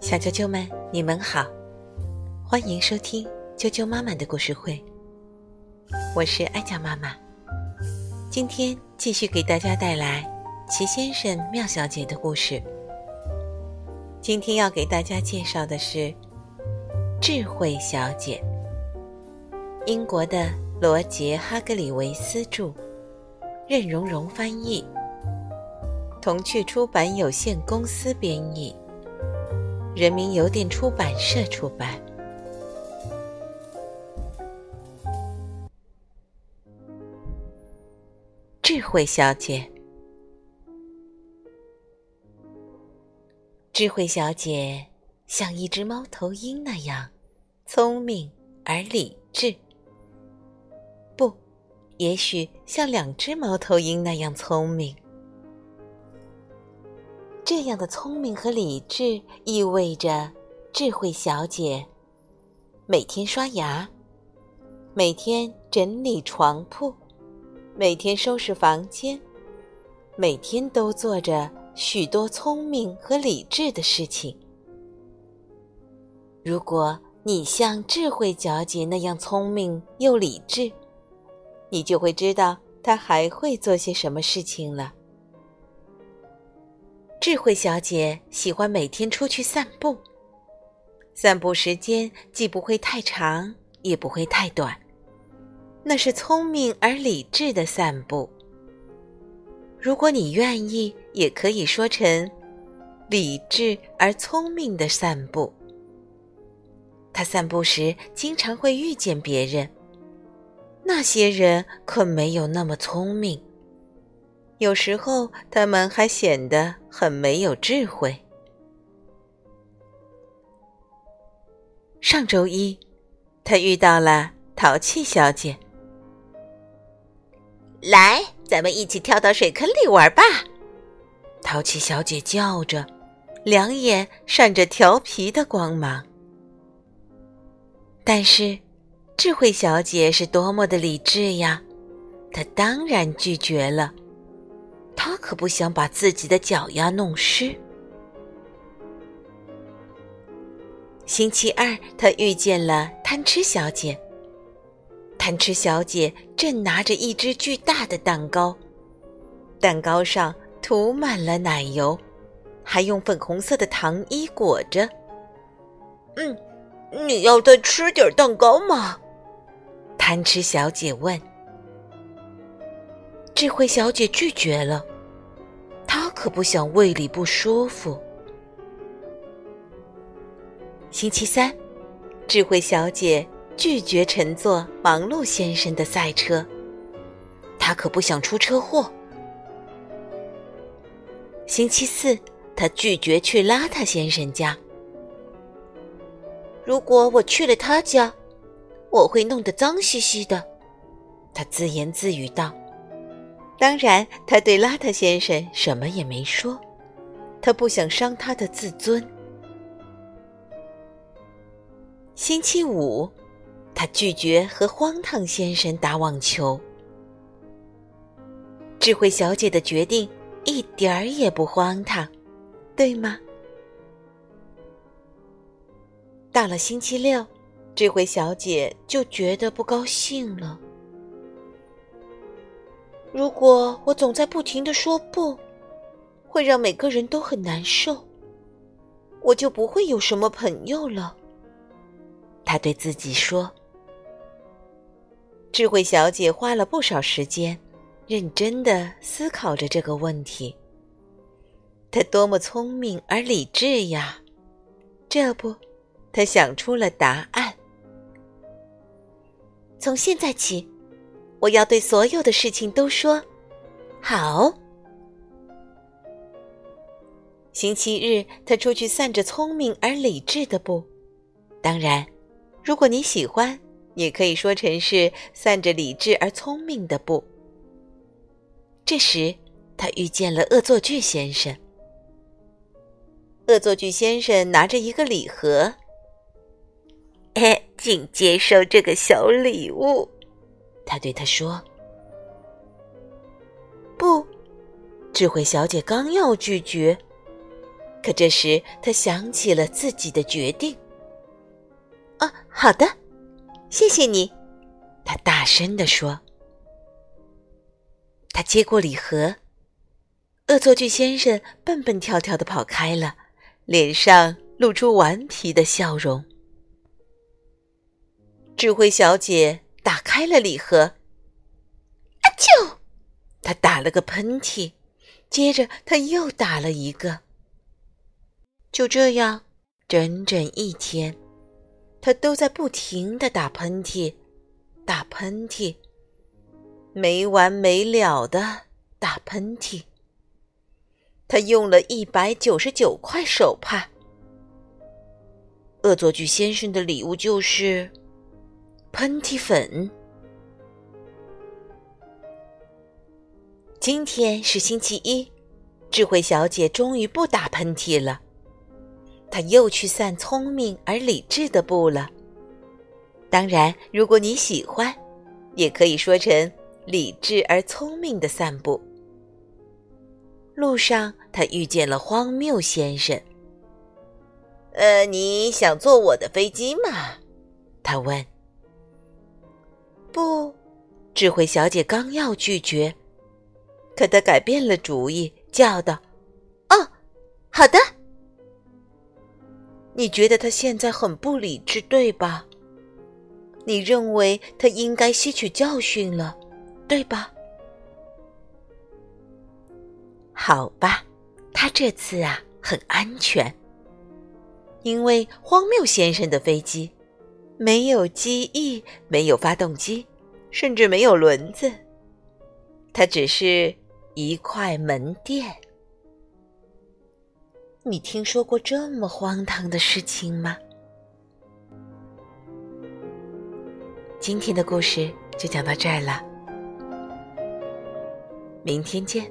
小啾啾们，你们好，欢迎收听啾啾妈妈的故事会。我是艾佳妈妈，今天继续给大家带来齐先生、妙小姐的故事。今天要给大家介绍的是智慧小姐，英国的罗杰·哈格里维斯著，任荣荣翻译，童趣出版有限公司编译。人民邮电出版社出版。智慧小姐，智慧小姐像一只猫头鹰那样聪明而理智，不，也许像两只猫头鹰那样聪明。这样的聪明和理智意味着，智慧小姐每天刷牙，每天整理床铺，每天收拾房间，每天都做着许多聪明和理智的事情。如果你像智慧小姐那样聪明又理智，你就会知道她还会做些什么事情了。智慧小姐喜欢每天出去散步，散步时间既不会太长，也不会太短，那是聪明而理智的散步。如果你愿意，也可以说成理智而聪明的散步。她散步时经常会遇见别人，那些人可没有那么聪明。有时候，他们还显得很没有智慧。上周一，他遇到了淘气小姐。来，咱们一起跳到水坑里玩吧！淘气小姐叫着，两眼闪着调皮的光芒。但是，智慧小姐是多么的理智呀！她当然拒绝了。他可不想把自己的脚丫弄湿。星期二，他遇见了贪吃小姐。贪吃小姐正拿着一只巨大的蛋糕，蛋糕上涂满了奶油，还用粉红色的糖衣裹着。嗯，你要再吃点蛋糕吗？贪吃小姐问。智慧小姐拒绝了，她可不想胃里不舒服。星期三，智慧小姐拒绝乘坐忙碌先生的赛车，她可不想出车祸。星期四，她拒绝去邋遢先生家。如果我去了他家，我会弄得脏兮兮的，她自言自语道。当然，他对邋遢先生什么也没说，他不想伤他的自尊。星期五，他拒绝和荒唐先生打网球。智慧小姐的决定一点儿也不荒唐，对吗？到了星期六，智慧小姐就觉得不高兴了。如果我总在不停的说不，会让每个人都很难受，我就不会有什么朋友了。他对自己说。智慧小姐花了不少时间，认真的思考着这个问题。她多么聪明而理智呀！这不，她想出了答案。从现在起。我要对所有的事情都说好。星期日，他出去散着聪明而理智的步。当然，如果你喜欢，也可以说成是散着理智而聪明的步。这时，他遇见了恶作剧先生。恶作剧先生拿着一个礼盒，哎，请接受这个小礼物。他对他说：“不。”智慧小姐刚要拒绝，可这时他想起了自己的决定。哦，好的，谢谢你，他大声地说。他接过礼盒，恶作剧先生蹦蹦跳跳的跑开了，脸上露出顽皮的笑容。智慧小姐打开了礼盒，啊啾！他打了个喷嚏，接着他又打了一个。就这样，整整一天，他都在不停的打喷嚏，打喷嚏。没完没了的打喷嚏，他用了一百九十九块手帕。恶作剧先生的礼物就是喷嚏粉。今天是星期一，智慧小姐终于不打喷嚏了，她又去散聪明而理智的步了。当然，如果你喜欢，也可以说成。理智而聪明的散步。路上，他遇见了荒谬先生。“呃，你想坐我的飞机吗？”他问。“不。”智慧小姐刚要拒绝，可她改变了主意，叫道：“哦，好的。”你觉得他现在很不理智，对吧？你认为他应该吸取教训了？对吧？好吧，他这次啊很安全，因为荒谬先生的飞机没有机翼，没有发动机，甚至没有轮子，它只是一块门垫。你听说过这么荒唐的事情吗？今天的故事就讲到这儿了。明天见。